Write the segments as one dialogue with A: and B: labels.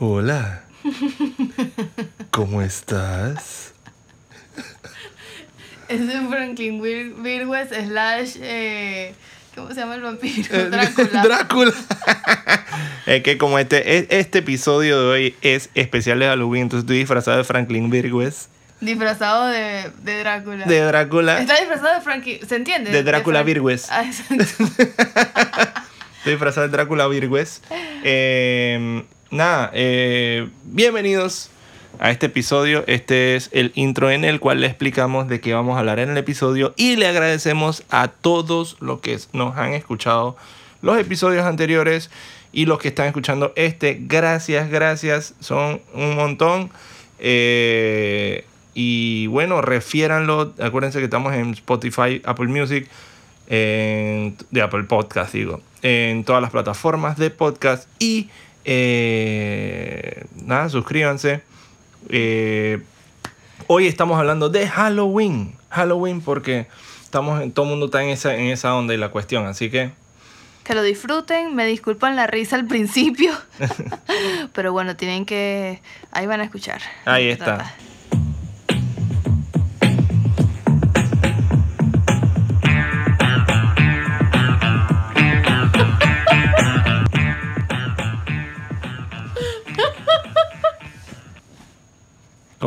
A: Hola. ¿Cómo estás?
B: Es de Franklin Wir- Virgües slash... eh, ¿Cómo se llama el vampiro?
A: Eh,
B: Drácula.
A: Drácula. es que como este, este episodio de hoy es especial de Halloween, entonces estoy disfrazado de Franklin Virgües,
B: Disfrazado de, de Drácula.
A: de Drácula.
B: Está disfrazado de Frankie... ¿Se entiende?
A: De Drácula Virgües.
B: Ah, exacto.
A: Estoy disfrazado de Drácula Virgües. Eh, nada, eh, bienvenidos a este episodio. Este es el intro en el cual le explicamos de qué vamos a hablar en el episodio y le agradecemos a todos los que nos han escuchado los episodios anteriores y los que están escuchando este. Gracias, gracias. Son un montón. Eh, y bueno, refiéranlo. Acuérdense que estamos en Spotify, Apple Music, en- de Apple Podcast, digo, en todas las plataformas de podcast. Y eh, nada, suscríbanse. Eh, hoy estamos hablando de Halloween. Halloween porque estamos en, todo el mundo está en esa, en esa onda y la cuestión. Así que
B: Que lo disfruten. Me disculpan la risa al principio. Pero bueno, tienen que... Ahí van a escuchar.
A: Ahí está.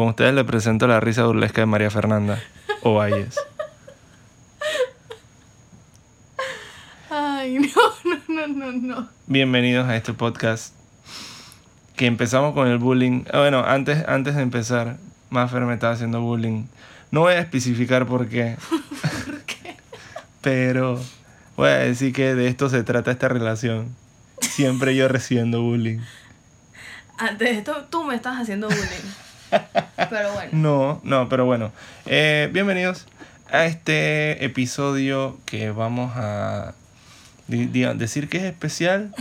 A: Con ustedes le presento la risa burlesca de María Fernanda Ovalles.
B: Ay, no, no, no, no, no.
A: Bienvenidos a este podcast que empezamos con el bullying. Ah, Bueno, antes, antes de empezar, Maffer me estaba haciendo bullying. No voy a especificar por qué. Pero voy a decir que de esto se trata esta relación. Siempre yo recibiendo bullying.
B: Antes de esto, tú me estás haciendo bullying. Pero bueno.
A: No, no, pero bueno. Eh, bienvenidos a este episodio que vamos a decir que es especial.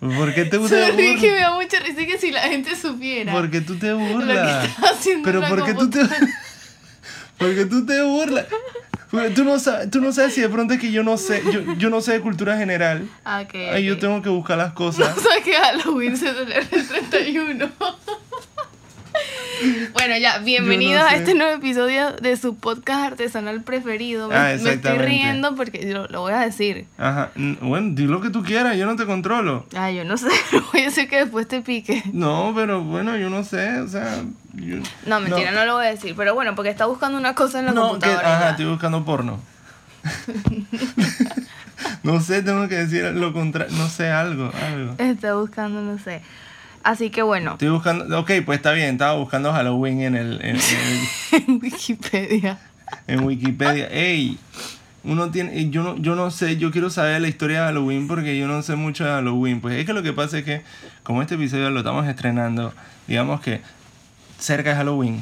A: ¿Por qué te gusta
B: Sorry que me da mucha risa que si la gente supiera.
A: Porque tú te
B: Lo que
A: burlas.
B: haciendo
A: Pero porque tú te. Porque tú te burlas. Tú no sabes, tú no sabes si de pronto es que yo no sé, yo, yo no sé de cultura general.
B: Ah, ok,
A: Ay, yo
B: ok.
A: tengo que buscar las
B: No
A: cosas.
B: sabes que Halloween se el 31. bueno, ya, bienvenidos a este nuevo episodio de su podcast artesanal preferido. Me,
A: Ah,
B: me estoy riendo porque yo lo voy a decir.
A: Ajá. Bueno, di lo que tú quieras, yo no te controlo.
B: Ay, yo no sé, voy a decir que después te pique.
A: No, pero bueno, yo no sé, o sea. yo-
B: No, mentira, no. lo voy a decir. Pero bueno, porque está buscando una cosa en la
A: No, que,
B: computadora.
A: ajá,
B: ya.
A: estoy buscando porno. no sé, tengo que decir lo contrario, no sé, algo, algo.
B: Está buscando, no sé. Así que bueno,
A: Estoy buscando, ok, pues está bien, estaba buscando Halloween en el, en, en el-
B: en Wikipedia.
A: en Wikipedia. Ey, uno tiene, eh, yo no, yo no sé, yo quiero saber la historia de Halloween porque yo no sé mucho de Halloween. Pues es que lo que pasa es que, como este episodio lo estamos estrenando, digamos que cerca de Halloween,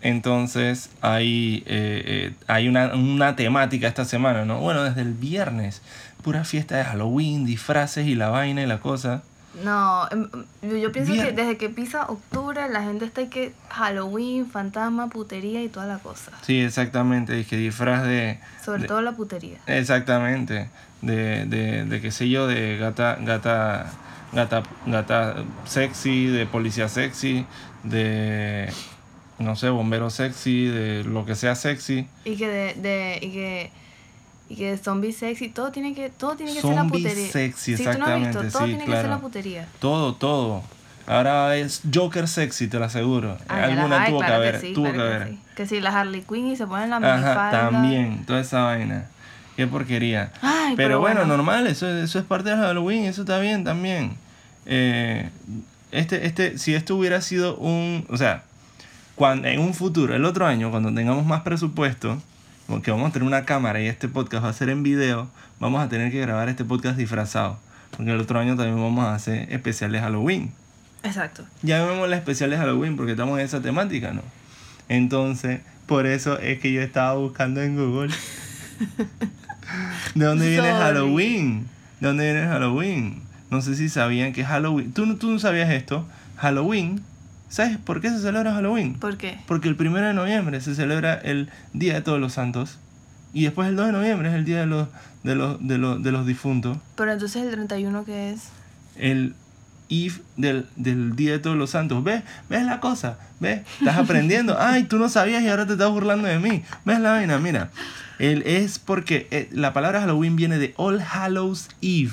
A: entonces hay, eh, eh, hay una, una temática esta semana, ¿no? Bueno, desde el viernes, pura fiesta de Halloween, disfraces y la vaina y la cosa.
B: No, em, yo, yo pienso
A: Bien.
B: que desde que pisa octubre la gente está que Halloween, fantasma, putería y toda la cosa.
A: Sí, exactamente, es que disfraz de...
B: Sobre
A: de-
B: todo la putería.
A: Exactamente. De, de, de qué sé yo, de gata, gata, gata, gata sexy, de policía sexy, de no sé, bombero sexy, de lo que sea sexy.
B: Y que de, de y que y que zombie sexy, todo tiene que todo tiene que ser la putería.
A: sexy,
B: Sí, tú no has visto,
A: exactamente,
B: todo
A: sí,
B: tiene que ser la putería.
A: Todo, todo. Ahora es Joker sexy, te lo aseguro.
B: Ah,
A: Alguna
B: las hay,
A: tuvo
B: claro
A: que haber,
B: sí,
A: tuvo
B: claro
A: que haber.
B: sí. Que si la Harley Quinn y se ponen la
A: Ajá,
B: minifalda.
A: también, toda esa vaina. Qué porquería.
B: Ay,
A: pero,
B: pero
A: bueno,
B: bueno.
A: normal, eso, eso es parte de Halloween, eso está bien también. Eh, este, este, si esto hubiera sido un, o sea, cuando, en un futuro, el otro año, cuando tengamos más presupuesto, porque vamos a tener una cámara y este podcast va a ser en video, vamos a tener que grabar este podcast disfrazado. Porque el otro año también vamos a hacer especiales Halloween.
B: Exacto.
A: Llamémosla especiales Halloween porque estamos en esa temática, ¿no? Entonces, por eso es que yo estaba buscando en Google. ¿De dónde viene
B: Sorry.
A: Halloween? ¿De dónde viene Halloween? No sé si sabían que Halloween. ¿Tú, tú no sabías esto? Halloween. ¿Sabes por qué se celebra Halloween?
B: ¿Por qué?
A: Porque el primero de noviembre se celebra el Día de Todos los Santos. Y después el 2 de noviembre es el Día de los, de los, de los, de los difuntos.
B: Pero entonces el 31 que es.
A: el Eve del, del Día de Todos los Santos. ¿Ves? ¿Ves la cosa? ¿Ves? Estás aprendiendo. Ay, tú no sabías y ahora te estás burlando de mí. ¿Ves la vaina? Mira. El, es porque eh, la palabra Halloween viene de All Hallows Eve,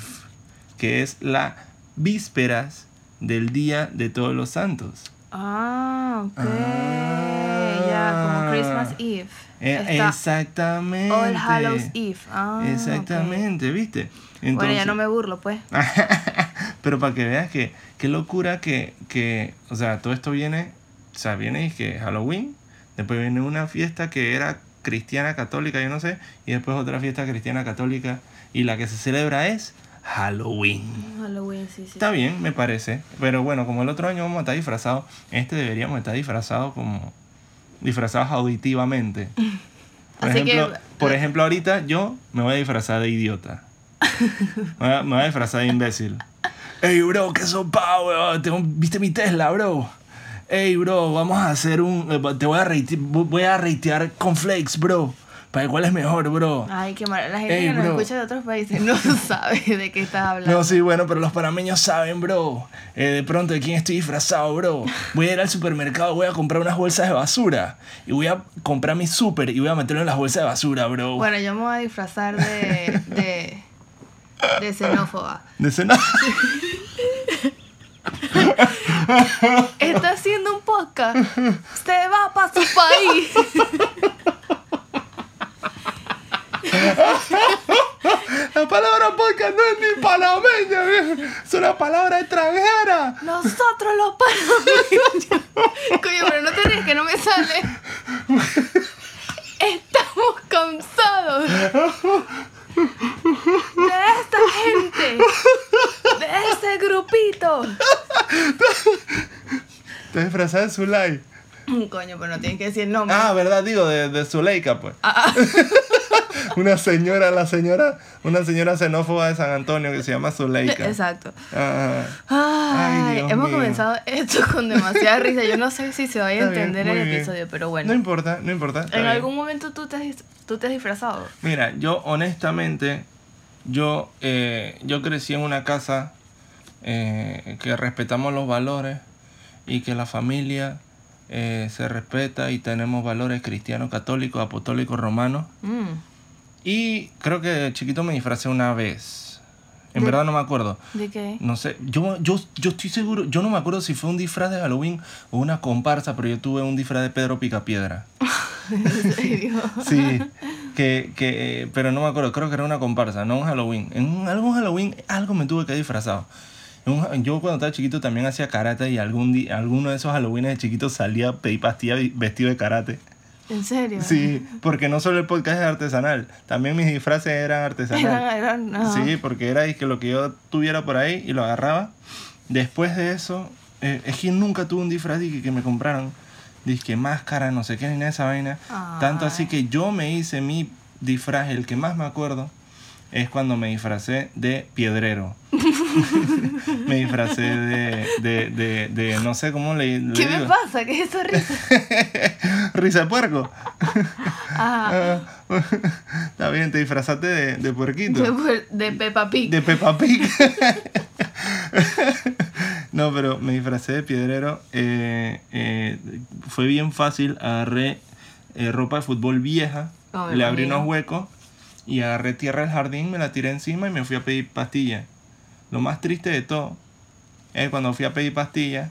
A: que es la vísperas del Día de Todos los Santos.
B: Ah, ok.
A: Ah.
B: Ya, como Christmas Eve.
A: Eh, exactamente.
B: All Hallows Eve. Ah.
A: Exactamente, ¿viste?
B: Bueno, ya no me burlo, pues.
A: Pero para que veas que qué locura que, que, o sea, todo esto viene, o sea, viene y que Halloween, después viene una fiesta que era cristiana católica, yo no sé, y después otra fiesta cristiana católica, y la que se celebra es Halloween.
B: Halloween, sí, sí.
A: Está bien, me parece, pero bueno, como el otro año vamos a estar disfrazados, este deberíamos estar disfrazados como disfrazados auditivamente. Por,
B: Así que-
A: ejemplo, por ejemplo, ahorita yo me voy a disfrazar de idiota. Me voy a, me voy a disfrazar de imbécil. Ey, bro, qué sopa, weón. Tengo- ¿Viste mi Tesla, bro? Ey, bro, vamos a hacer un. eh, Te voy a, rate- voy a ratear con flakes, bro. Cuál es mejor, bro.
B: Ay, qué mal. La gente
A: Ey,
B: que nos escucha de otros países no sabe de qué estás hablando.
A: No, sí, bueno, pero los panameños saben, bro. Eh, de pronto, ¿de quién estoy disfrazado, bro? Voy a ir al supermercado, voy a comprar unas bolsas de basura. Y voy a comprar mi super y voy a meterlo en las bolsas de basura, bro.
B: Bueno, yo me voy a disfrazar de. de. de xenófoba.
A: De cena-
B: Está haciendo un podcast. Se va para su país.
A: La palabra podcast no es ni panameña, viejo. es una palabra extranjera.
B: Los panameños. Coño, pero no te ríes que no me sale. Estamos cansados de esta gente, de ese grupito.
A: Te disfrazas de Zulay.
B: Coño, pero no tienes que decir el nombre.
A: Ah, ¿verdad? Digo, de, de Zuleika, pues.
B: Ah,
A: Una señora, la señora, una señora xenófoba de San Antonio que se llama Zuleika.
B: Exacto.
A: Ah,
B: Ay, hemos
A: mío.
B: comenzado esto con demasiada risa. Yo no sé si se vaya a
A: bien,
B: entender el
A: bien.
B: episodio, pero
A: No
B: bueno.
A: importa, no importa.
B: ¿En
A: bien.
B: algún momento tú te, has, tú te has disfrazado?
A: Mira, yo honestamente, yo, eh, yo crecí en una casa eh, que respetamos los valores y que la familia eh, se respeta y tenemos valores cristianos, católicos, apostólicos, romanos.
B: Mm.
A: Y creo que chiquito me disfracé una vez. En
B: De-
A: verdad no me acuerdo.
B: ¿De qué?
A: No sé, yo, yo, yo estoy seguro, yo no me acuerdo si fue un disfraz de Halloween o una comparsa, pero yo tuve un disfraz de Pedro Picapiedra.
B: ¿En serio?
A: Sí, que, que, pero no me acuerdo, creo que era una comparsa, no un Halloween. En un, algún Halloween algo me tuve que disfrazado. Yo cuando estaba chiquito también hacía karate y algún día, alguno de esos Halloween de chiquito salía a pedir pastilla vestido de karate.
B: ¿En serio?
A: Sí, porque no solo el podcast es artesanal, también mis disfraces eran artesanales.
B: Eran, eran.
A: Sí, porque era que lo que yo tuviera por ahí y lo agarraba. Después de eso, eh, es que nunca tuve un disfraz y que, que me compraron. Disque máscara, no sé qué, ni nada de esa vaina. Tanto así que yo me hice mi disfraz, el que más me acuerdo, es cuando me disfracé de piedrero. me disfracé de, de, de, de, no sé cómo le, le
B: ¿Qué me pasa? ¿Qué es esa risa?
A: Risa de puerco.
B: Ajá.
A: Ah, Está bien, te disfrazaste de, de puerquito.
B: De, de Peppa Pig.
A: De Peppa Pig. no, pero me disfracé de piedrero. eh, eh, fue bien fácil. Agarré eh, ropa de fútbol vieja.
B: Oh,
A: le abrí unos huecos. Y agarré tierra del jardín, me la tiré encima y me fui a pedir pastillas. Lo más triste de todo es cuando fui a pedir pastillas.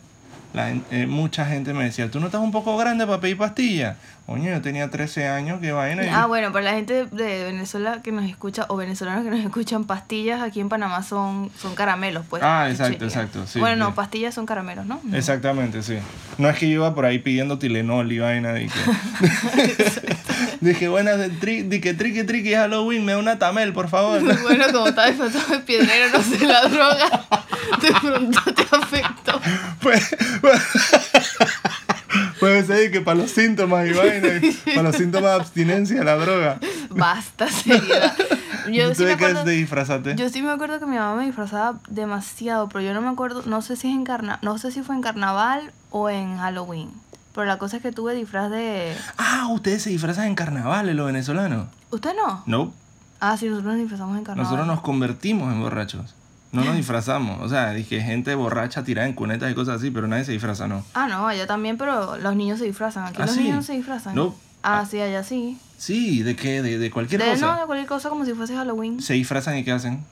A: La eh, mucha gente me decía, ¿tú no estás un poco grande para pedir pastillas? Coño, yo tenía 13 años, qué vaina. y-
B: Ah, bueno, para la gente de Venezuela que nos escucha, o venezolanos que nos escuchan, pastillas aquí en Panamá son, son caramelos, pues.
A: Ah, exacto, exacto, sí,
B: bueno, no, pastillas son caramelos, ¿no?
A: Exactamente, sí. No es que yo iba por ahí pidiendo Tilenol y vaina. Dije, dije buenas, de tri, dije, triqui, triqui, Halloween, me da una tamel, por favor.
B: Bueno, como estaba disfrazado de piedrero, no sé, la droga de pronto te afectó.
A: Pues, puede ser que para los síntomas y vaina, para los síntomas de abstinencia, la droga.
B: Basta, seriedad. Yo
A: ¿Tú
B: sí, me
A: qué
B: acuerdo,
A: disfrazarte?
B: yo sí me acuerdo que mi mamá me disfrazaba demasiado, pero yo no me acuerdo, no sé si es en carna, no sé si fue en carnaval o en Halloween. Pero la cosa es que tuve disfraz de.
A: Ah, ustedes se disfrazan en carnavales, los venezolanos.
B: ¿Usted no?
A: No,
B: Ah, sí, nosotros nos disfrazamos en carnaval.
A: nosotros nos convertimos en borrachos. No nos disfrazamos. O sea, dije gente borracha tirada en cunetas y cosas así, pero nadie se disfraza, ¿no?
B: Ah, no, allá también, pero los niños se disfrazan. Aquí
A: ¿Ah,
B: los
A: sí?
B: niños no se disfrazan.
A: No.
B: Ah, sí, allá sí.
A: Sí, ¿de qué? ¿De, de cualquier
B: De,
A: cosa?
B: no, de cualquier cosa como si fuese Halloween.
A: ¿Se disfrazan y qué hacen?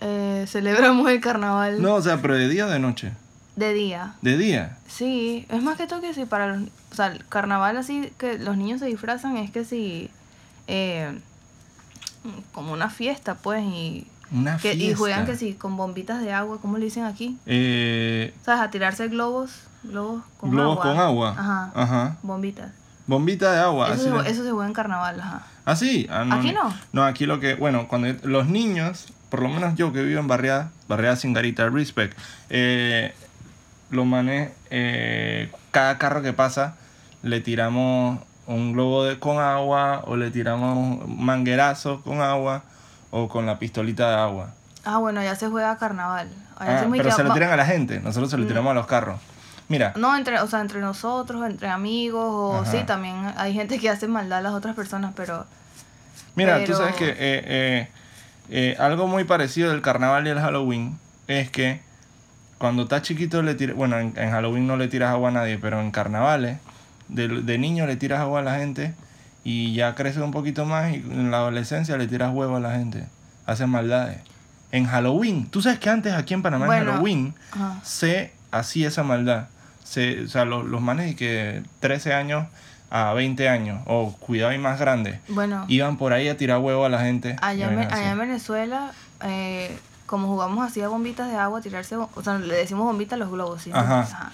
B: Eh, celebramos el carnaval
A: No, o sea, pero de día o de noche.
B: de día.
A: De día.
B: Sí, es más que todo que si para los... O sea, el carnaval así que los niños se disfrazan es que si... eh, como una fiesta, pues, y...
A: Una
B: Que,
A: fiesta.
B: y juegan que sí, con bombitas de agua, ¿cómo le dicen aquí?
A: Eh,
B: ¿Sabes? A tirarse globos, globos con
A: globos
B: agua.
A: con agua.
B: Ajá,
A: Ajá.
B: bombitas.
A: Bombita de agua.
B: Eso
A: así
B: se, eso se juega en carnaval, ajá.
A: ¿Ah, sí? Ah,
B: ¿Aquí no?
A: No, aquí lo que, bueno, cuando los niños, por lo menos yo que vivo en Barriada, Barriada Singarita, Respect, eh, los manes, eh, cada carro que pasa, le tiramos un globo de, con agua o le tiramos manguerazos con agua o con la pistolita de agua.
B: Ah, bueno, ya se juega carnaval. Allá
A: Ah,
B: y
A: pero se lo tiran a la gente, nosotros se lo tiramos a los carros. Mira,
B: No, entre, o sea, entre nosotros, entre amigos, o
A: Ajá.
B: sí, también hay gente que hace maldad a las otras personas, pero
A: Mira, tú
B: Pero-
A: sabes que eh, eh, eh, algo muy parecido del carnaval y el Halloween es que cuando estás chiquito le tiras, bueno, en, en Halloween no le tiras agua a nadie, pero en carnavales de, de niño le tiras agua a la gente y ya creces un poquito más y en la adolescencia le tiras huevo a la gente, hacen maldades. En Halloween, tú sabes que antes aquí en Panamá en. Halloween se hacía esa maldad. Se, o sea, los, los manes que 13 años a 20 años, o cuidado y más grandes,
B: bueno,
A: iban por ahí a tirar huevo a la gente.
B: allá, allá en Venezuela, eh, como jugamos así a bombitas de agua, tirarse, o sea, le decimos bombitas a los globos, ¿sí?
A: Ajá.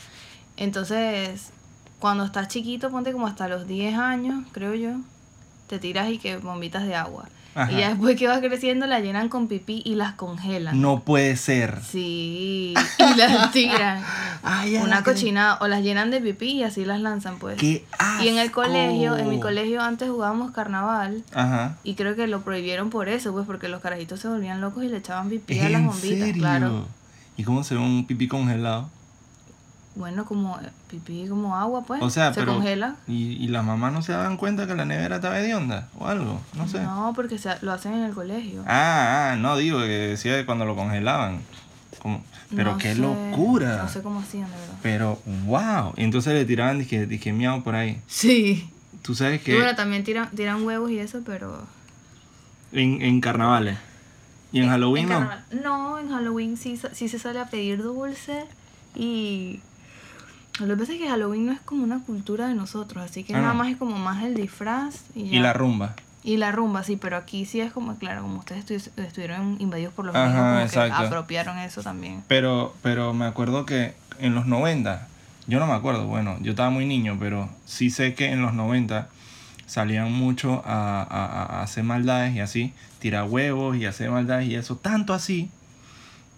B: Entonces, cuando estás chiquito, ponte como hasta los 10 años, creo yo, te tiras y que bombitas de agua.
A: Ajá.
B: Y ya después que vas creciendo, la llenan con pipí y las congelan.
A: No puede ser.
B: Sí, y las tiran.
A: Ay,
B: Una cochinada, o las llenan de pipí y así las lanzan, pues.
A: ¡Qué
B: Y en el colegio, en mi colegio antes jugábamos carnaval
A: Ajá.
B: y creo que lo prohibieron por eso, pues porque los carajitos se volvían locos y le echaban pipí a
A: ¿En
B: las bombitas,
A: serio?
B: claro.
A: ¿Y cómo se ve un pipí congelado?
B: Bueno, como pipí como agua, pues.
A: O sea,
B: se
A: pero...
B: congela.
A: ¿y, ¿Y las mamás no se daban cuenta que la nevera estaba hedionda? O algo, no sé.
B: No, porque se, lo hacen en el colegio.
A: Ah, ah, no, digo que decía que cuando lo congelaban. Como- Pero
B: No
A: qué
B: sé,
A: locura.
B: No sé cómo hacían, de verdad.
A: Pero, wow. Y entonces le tiraban, dije, dije, miau por ahí.
B: Sí.
A: Tú sabes que
B: bueno, también tiran, tiran huevos y eso, pero...
A: en, en carnavales. Y en Halloween
B: En
A: no.
B: No, en Halloween sí, sí se sale a pedir dulce y... Lo que pasa es que Halloween no es como una cultura de nosotros, así que
A: Ah,
B: nada
A: no.
B: más es como más el disfraz y,
A: Y
B: ya.
A: la rumba.
B: Y la rumba, sí, pero aquí sí es como, claro, como ustedes estu- estuvieron invadidos por los gringos, como
A: exacto.
B: que apropiaron eso también.
A: Pero, pero me acuerdo que en los 90, yo no me acuerdo, bueno, yo estaba muy niño, pero sí sé que en los 90 salían mucho a, a- a hacer maldades y así, tirar huevos y hacer maldades y eso. Tanto así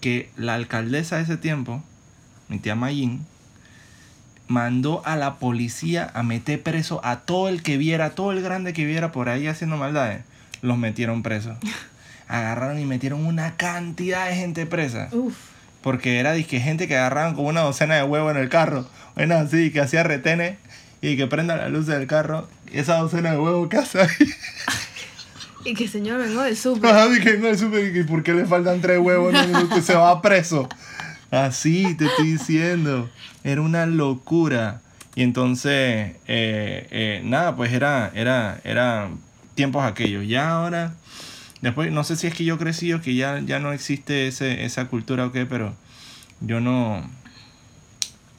A: que la alcaldesa de ese tiempo, mi tía Mayín, mandó a la policía a meter preso a todo el que viera, todo el grande que viera por ahí haciendo maldades. Los metieron presos. Agarraron y metieron una cantidad de gente presa.
B: Uf.
A: Porque era disque gente que agarraban como una docena de huevos en el carro. Bueno, así, que hacía retenes y que prenda la luz del carro. Y esa docena de huevos que hace ahí.
B: Y que señor vengo del súper.
A: Ajá, dije, no, es súper. ¿Y por qué le faltan tres huevos? No, se va preso. Así te estoy diciendo. Era una locura. Y entonces, eh, eh, nada, pues era, era, era tiempos aquellos. Ya ahora, después, no sé si es que yo crecí o que ya, ya no existe ese, esa cultura o qué, pero yo no,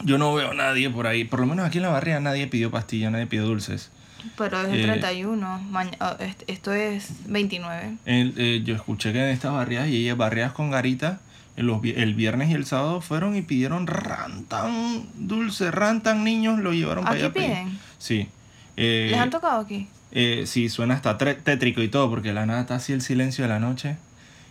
A: yo no veo a nadie por ahí. Por lo menos aquí en la barriga nadie pidió pastillas, nadie pidió dulces.
B: Pero es el
A: Eh,
B: 31. maña- ah, est- esto es 29.
A: El- eh, yo escuché que en estas barriadas y barriadas con garita, los el viernes y el sábado fueron y pidieron rantan dulce, rantan niños, lo llevaron para
B: ¿Aquí
A: allá. pedir.
B: piden?
A: Sí. Eh,
B: ¿Les han tocado aquí?
A: eh, sí, suena hasta tétrico y todo, porque la nada está así el silencio de la noche.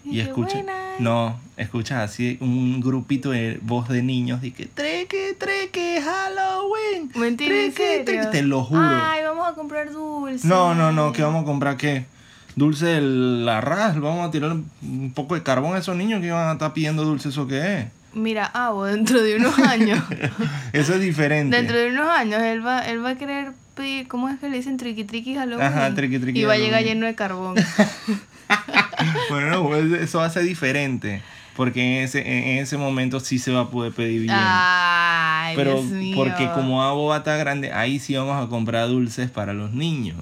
A: Y,
B: Y
A: escucha, no, escuchas así un grupito de voz de niños y que treque, treque, Halloween.
B: Mentira, ¿en
A: treque, treque", te lo juro.
B: Ay, vamos a comprar dulce.
A: No, no, no, ¿qué vamos a comprar qué? Dulce de la ras, vamos a tirar un poco de carbón a esos niños que van a estar pidiendo dulce, ¿eso qué es?
B: Mira, Abo, dentro de unos años.
A: Eso es diferente.
B: dentro de unos años, él va, él va a querer pedir, ¿cómo es que le dicen? Triqui triqui Halloween.
A: Ajá, triqui, triqui
B: Y va a llegar lleno de carbón.
A: Bueno, no, pues, eso va a ser diferente. Porque en ese, en ese momento sí se va a poder pedir bien.
B: Ay,
A: Pero
B: Dios mío.
A: porque como Abo está grande, ahí sí vamos a comprar dulces para los niños.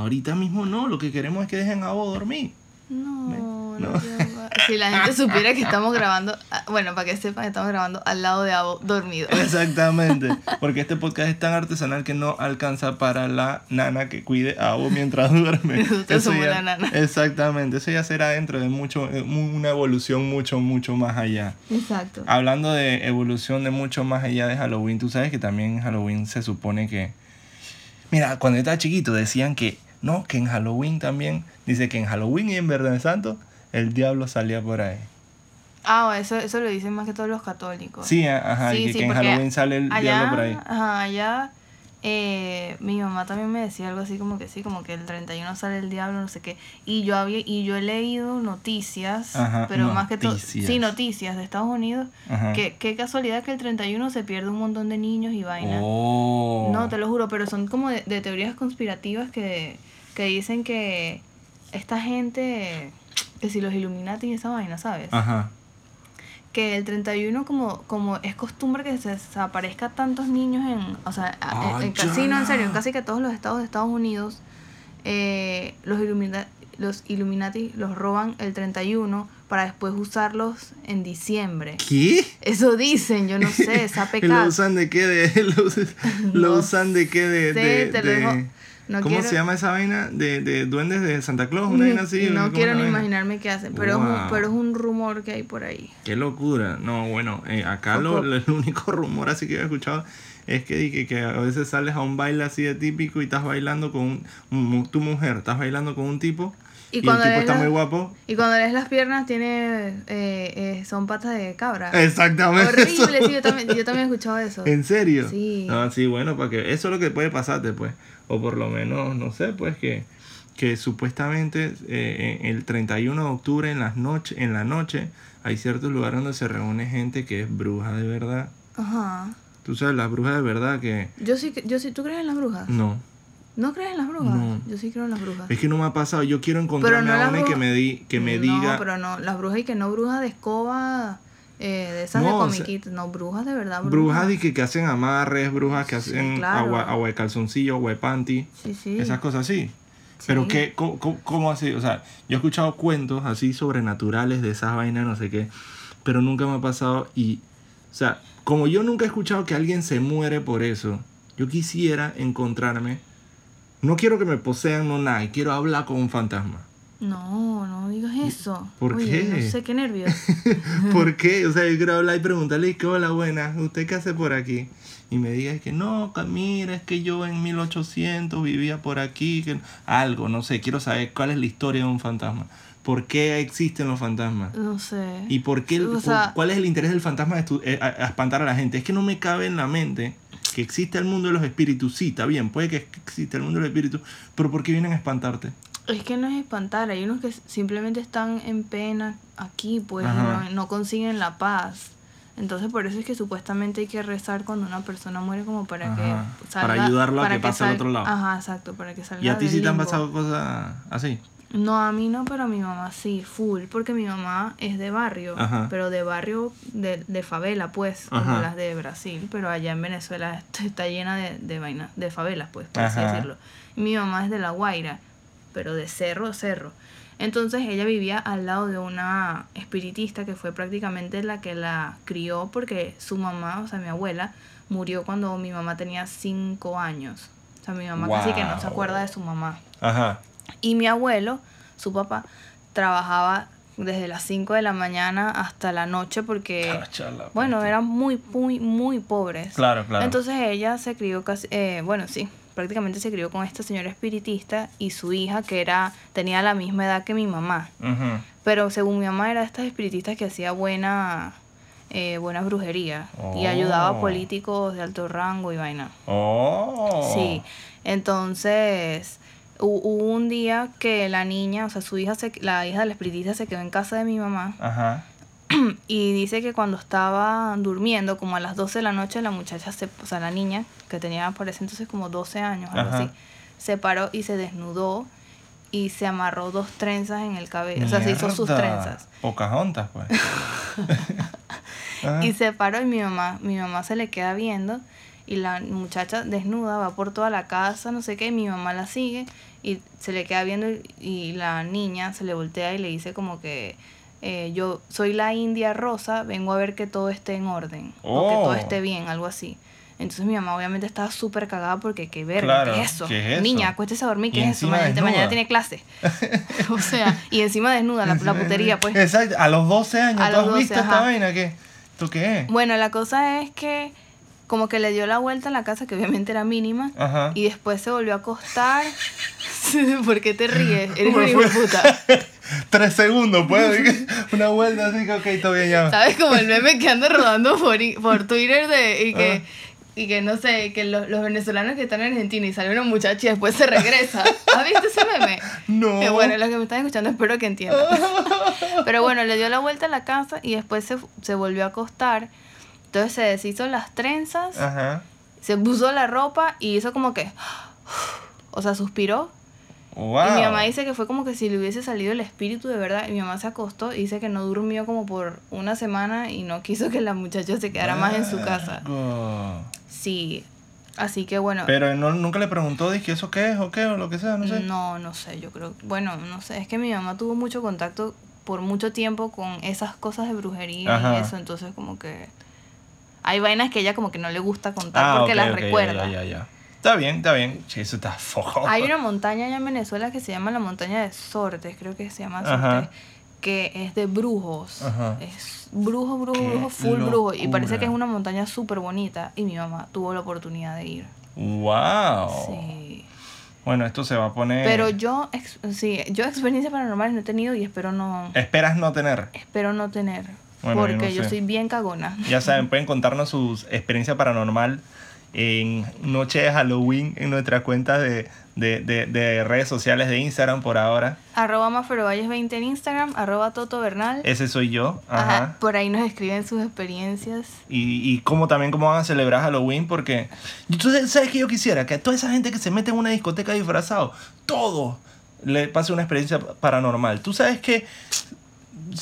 A: Ahorita mismo no, lo que queremos es que dejen a Abo dormir.
B: No, no, Si la gente supiera que estamos grabando, ah, bueno, para que sepan, estamos grabando al lado de Abo dormido.
A: Exactamente. Porque este podcast es tan artesanal que no alcanza para la nana que cuide a Abo mientras duerme.
B: Nosotros somos
A: ya-
B: la nana.
A: Exactamente. Eso ya será dentro de mucho, eh, una evolución mucho, mucho más allá.
B: Exacto.
A: Hablando de evolución de mucho más allá de Halloween, tú sabes que también en Halloween se supone que... Mira, cuando yo estaba chiquito decían que... No, que en Halloween también... Dice que en Halloween y en Viernes Santo el diablo salía por ahí.
B: Ah, eso, eso lo dicen más que todos los católicos.
A: Sí, ajá,
B: Sí,
A: y que,
B: sí,
A: que en Halloween sale el
B: allá,
A: diablo por ahí.
B: Ajá, allá eh, mi mamá también me decía algo así como que sí, como que el 31 sale el diablo, no sé qué. Y yo había y yo he leído noticias,
A: Ajá,
B: pero más que todo sí, noticias de Estados Unidos,
A: Ajá.
B: que qué casualidad que el 31 se pierde un montón de niños y vainas.
A: Oh.
B: No, te lo juro, pero son como de, de teorías conspirativas que, que dicen que esta gente, que si los Illuminati y esa vaina, ¿sabes?
A: Ajá.
B: Que el 31 como, como es costumbre que se desaparezca tantos niños en, o sea, a- en, en
A: Ah,
B: casi, no, en serio, en casi que todos los estados de Estados Unidos, eh, los, Illumina- los Illuminati los roban el 31 para después usarlos en diciembre.
A: ¿Qué?
B: Eso dicen, yo no sé, esa
A: ¿Lo
B: pecado.
A: usan de qué? De, lo, lo
B: No
A: usan de qué? De,
B: sé,
A: de-
B: te lo dejo. No
A: ¿Cómo
B: quiero-
A: se llama esa vaina? De, de duendes de Santa Claus, una vaina así.
B: no
A: ¿cómo
B: quiero ni imaginarme qué hacen, pero, es un, pero es un rumor que hay por ahí.
A: Qué locura. No, bueno, eh, acá lo, el único rumor así que he escuchado es que, que, que a veces sales a un baile así de típico y estás bailando con un, tu mujer, estás bailando con un tipo
B: Y
A: y, el
B: cuando
A: tipo está muy guapo.
B: Y cuando lees las piernas, tiene eh, eh, son patas de cabra.
A: Exactamente.
B: Horrible, sí, yo también, yo también he escuchado eso.
A: ¿En serio?
B: Sí.
A: Ah, sí, bueno, para que eso es lo que puede pasarte, pues. O por lo menos, no sé, pues que, que supuestamente eh, el 31 de octubre en las noches, en la noche, hay ciertos lugares donde se reúne gente que es bruja de verdad.
B: Ajá.
A: Tú sabes, las brujas de verdad que
B: Yo sí, que- yo sí, ¿tú crees en las brujas?
A: no.
B: ¿No crees en las brujas?
A: No.
B: Yo sí creo en las brujas.
A: Es que no me ha pasado. Yo quiero encontrarme
B: no
A: a una y que me, di, que me
B: no,
A: diga.
B: pero no, las brujas y que no brujas de escoba, eh, de esas
A: No,
B: de
A: o sea,
B: comiquitos, no, brujas de verdad.
A: Brujas y que, que hacen amarres, brujas que
B: Sí,
A: hacen
B: claro.
A: agua, agua de calzoncillo, agua de panty.
B: Sí, sí.
A: Esas cosas así. Pero cómo- cómo así? O sea, yo he escuchado cuentos así sobrenaturales de esas vainas, no sé qué, pero nunca me ha pasado y, o sea, como yo nunca he escuchado que alguien se muere por eso, yo quisiera encontrarme, no quiero que me posean, no nada, quiero hablar con un fantasma.
B: No, no digas eso.
A: ¿Por
B: Oye,
A: qué?
B: No sé qué nervios.
A: ¿Por qué? O sea, yo quiero hablar y preguntarle, ¿qué hola, buena? ¿Usted qué hace por aquí? Y me diga que no, mira, es que yo en 1800 vivía por aquí, que algo, no sé, quiero saber cuál es la historia de un fantasma. ¿Por qué existen los fantasmas?
B: No sé.
A: ¿Y por qué,
B: O sea-
A: cuál es el interés del fantasma de eh, a, a espantar a la gente? Es que no me cabe en la mente que existe el mundo de los espíritus. Sí, está bien, puede que exista el mundo de los espíritus, pero ¿por qué vienen a espantarte?
B: Es que no es espantar, hay unos que simplemente están en pena aquí, pues, no, no consiguen la paz. Entonces, por eso es que supuestamente hay que rezar cuando una persona muere, como para
A: Ajá.
B: que
A: Para ayudarlo a que pase al otro lado.
B: Ajá, exacto, para que salga.
A: ¿Y a ti sí te han pasado cosas así?
B: No, a mí no, pero a mi mamá sí, full, porque mi mamá es de barrio,
A: Ajá.
B: pero de barrio de, de favela, pues, como las de Brasil, pero allá en Venezuela est- está llena de, de vainas, de favelas, pues, por así decirlo. Mi mamá es de La Guaira, pero de cerro a cerro. Entonces ella vivía al lado de una espiritista que fue prácticamente la que la crió porque su mamá, o sea, mi abuela, murió cuando mi mamá tenía cinco años. O sea, mi mamá casi que no se acuerda de su mamá.
A: Ajá.
B: Y mi abuelo, su papá, trabajaba desde las 5 de la mañana hasta la noche porque,
A: Cachala,
B: bueno, eran muy, muy, muy pobres.
A: Claro, claro.
B: Entonces ella se crió casi, eh, bueno, sí, prácticamente se crió con esta señora espiritista y su hija que era, tenía la misma edad que mi mamá. Pero según mi mamá era de estas espiritistas que hacía buena, eh, buena brujería y ayudaba a
A: Oh.
B: políticos de alto rango y vaina.
A: Oh.
B: Sí, entonces hu- hubo un día que la niña, o sea, su hija, se, la hija de la espiritista se quedó en casa de mi mamá
A: Ajá.
B: y dice que cuando estaba durmiendo, como a las 12 de la noche, la muchacha, se, o sea, la niña, que tenía por ese entonces como 12 años, algo
A: Ajá.
B: así, se paró y se desnudó y se amarró dos trenzas en el cabello. O sea, se hizo sus trenzas.
A: Pocahontas, pues.
B: Y se paró y mi mamá, mi mamá se le queda viendo y la muchacha desnuda va por toda la casa, no sé qué, y mi mamá la sigue y se le queda viendo y, y la niña se le voltea y le dice como que eh, yo soy la India Rosa, vengo a ver que todo esté en orden o que todo
A: Oh.
B: esté bien, algo así. Entonces mi mamá obviamente estaba súper cagada porque qué
A: Claro,
B: ¿qué es eso?
A: ¿qué es eso?
B: Niña, acuéstese a dormir, ¿qué
A: Y
B: es eso? Mañana,
A: desnuda.
B: mañana tiene clase. o sea, y encima desnuda, la, la putería, pues.
A: Exacto, a los 12 años,
B: A
A: ¿tú
B: los
A: has
B: 12,
A: visto esta vaina? ¿Qué? ¿Tú qué es?
B: Bueno, la cosa es que como que le dio la vuelta a la casa, que obviamente era mínima,
A: Ajá.
B: y después se volvió a acostar. ¿Por qué te ríes? Eres un hijo de
A: fue-
B: puta.
A: Tres segundos, pues. Una vuelta así que, ok, todo bien ya.
B: ¿Sabes? Como el meme que anda rodando por, por Twitter de, y que...
A: Ah.
B: Y que no sé, que los, los venezolanos que están en Argentina y sale una muchacha y después se regresa. ¿Has visto ese meme?
A: No.
B: Que bueno, los que me están escuchando espero que entiendan. Pero bueno, le dio la vuelta a la casa y después se, se volvió a acostar. Entonces se deshizo las trenzas,
A: Ajá.
B: se puso la ropa y hizo como que... O sea, suspiró.
A: Wow.
B: Y mi mamá dice que fue como que si le hubiese salido el espíritu de verdad. Y mi mamá se acostó y dice que no durmió como por una semana y no quiso que la muchacha se quedara más en su casa. Sí. Así que bueno.
A: Pero no, nunca le preguntó, dije, ¿eso qué es o qué? O lo que sea, no sé.
B: No, no sé, yo creo. Bueno, no sé, es que mi mamá tuvo mucho contacto por mucho tiempo con esas cosas de brujería
A: Ajá.
B: y eso, entonces como que hay vainas que ella como que no le gusta contar
A: Ah,
B: porque las
A: ok, ya,
B: recuerda.
A: Ya, ya, ya. Está bien, está bien. Che, eso está fojo.
B: Hay una montaña allá en Venezuela que se llama la montaña de Sortes, creo que se llama. Sortes, que es de brujos.
A: Ajá.
B: Es brujo, brujo,
A: Qué
B: brujo, full brujo. Y parece
A: locura.
B: que es una montaña súper bonita y mi mamá tuvo la oportunidad de ir.
A: Wow.
B: Sí.
A: Bueno, esto se va a poner.
B: Pero yo, ex- sí, yo experiencias paranormales no he tenido y espero no,
A: Esperas no tener.
B: espero no tener.
A: Bueno, yo
B: porque yo
A: sé.
B: soy bien cagona.
A: Ya saben, pueden contarnos su experiencia paranormal en Noche de Halloween en nuestra cuenta de, de, de, de redes sociales de Instagram por ahora.
B: Arroba Maferovalles20 en Instagram, arroba Toto Bernal.
A: Ese soy yo. Ajá.
B: Ajá, Por ahí nos escriben sus experiencias.
A: Y, y cómo también cómo van a celebrar Halloween, porque tú sabes que yo quisiera que a toda esa gente que se mete en una discoteca disfrazado, todo le pase una experiencia paranormal. Tú sabes que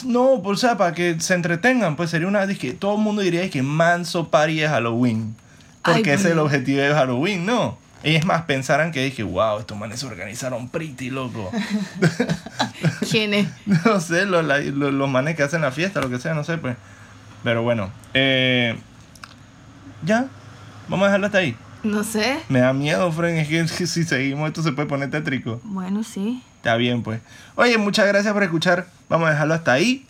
A: no, o sea, para que se entretengan, pues sería una que todo el mundo diría que manso party de Halloween, porque
B: Ay,
A: ese es el objetivo de Halloween, no. Y es más, pensaran que dije, wow, estos manes se organizaron pretty, loco.
B: ¿Quién es?
A: No sé, los, los, los manes que hacen la fiesta, lo que sea, no sé, pues. Pero bueno, eh, ya, vamos a dejarlo hasta ahí.
B: No sé.
A: Me da miedo, Fren, es que, es que si seguimos esto se puede poner tétrico.
B: Bueno, sí.
A: Está bien, pues. Oye, muchas gracias por escuchar. Vamos a dejarlo hasta ahí.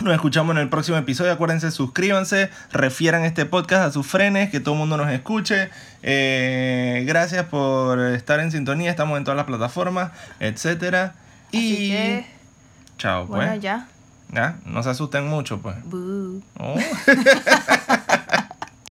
A: Nos escuchamos en el próximo episodio. Acuérdense, suscríbanse, refieran este podcast a sus frenes, que todo el mundo nos escuche. Eh, gracias por estar en sintonía. Estamos en todas las plataformas, etcétera. Y
B: que,
A: chao, pues.
B: bueno, ya.
A: No se asusten mucho, pues. Oh.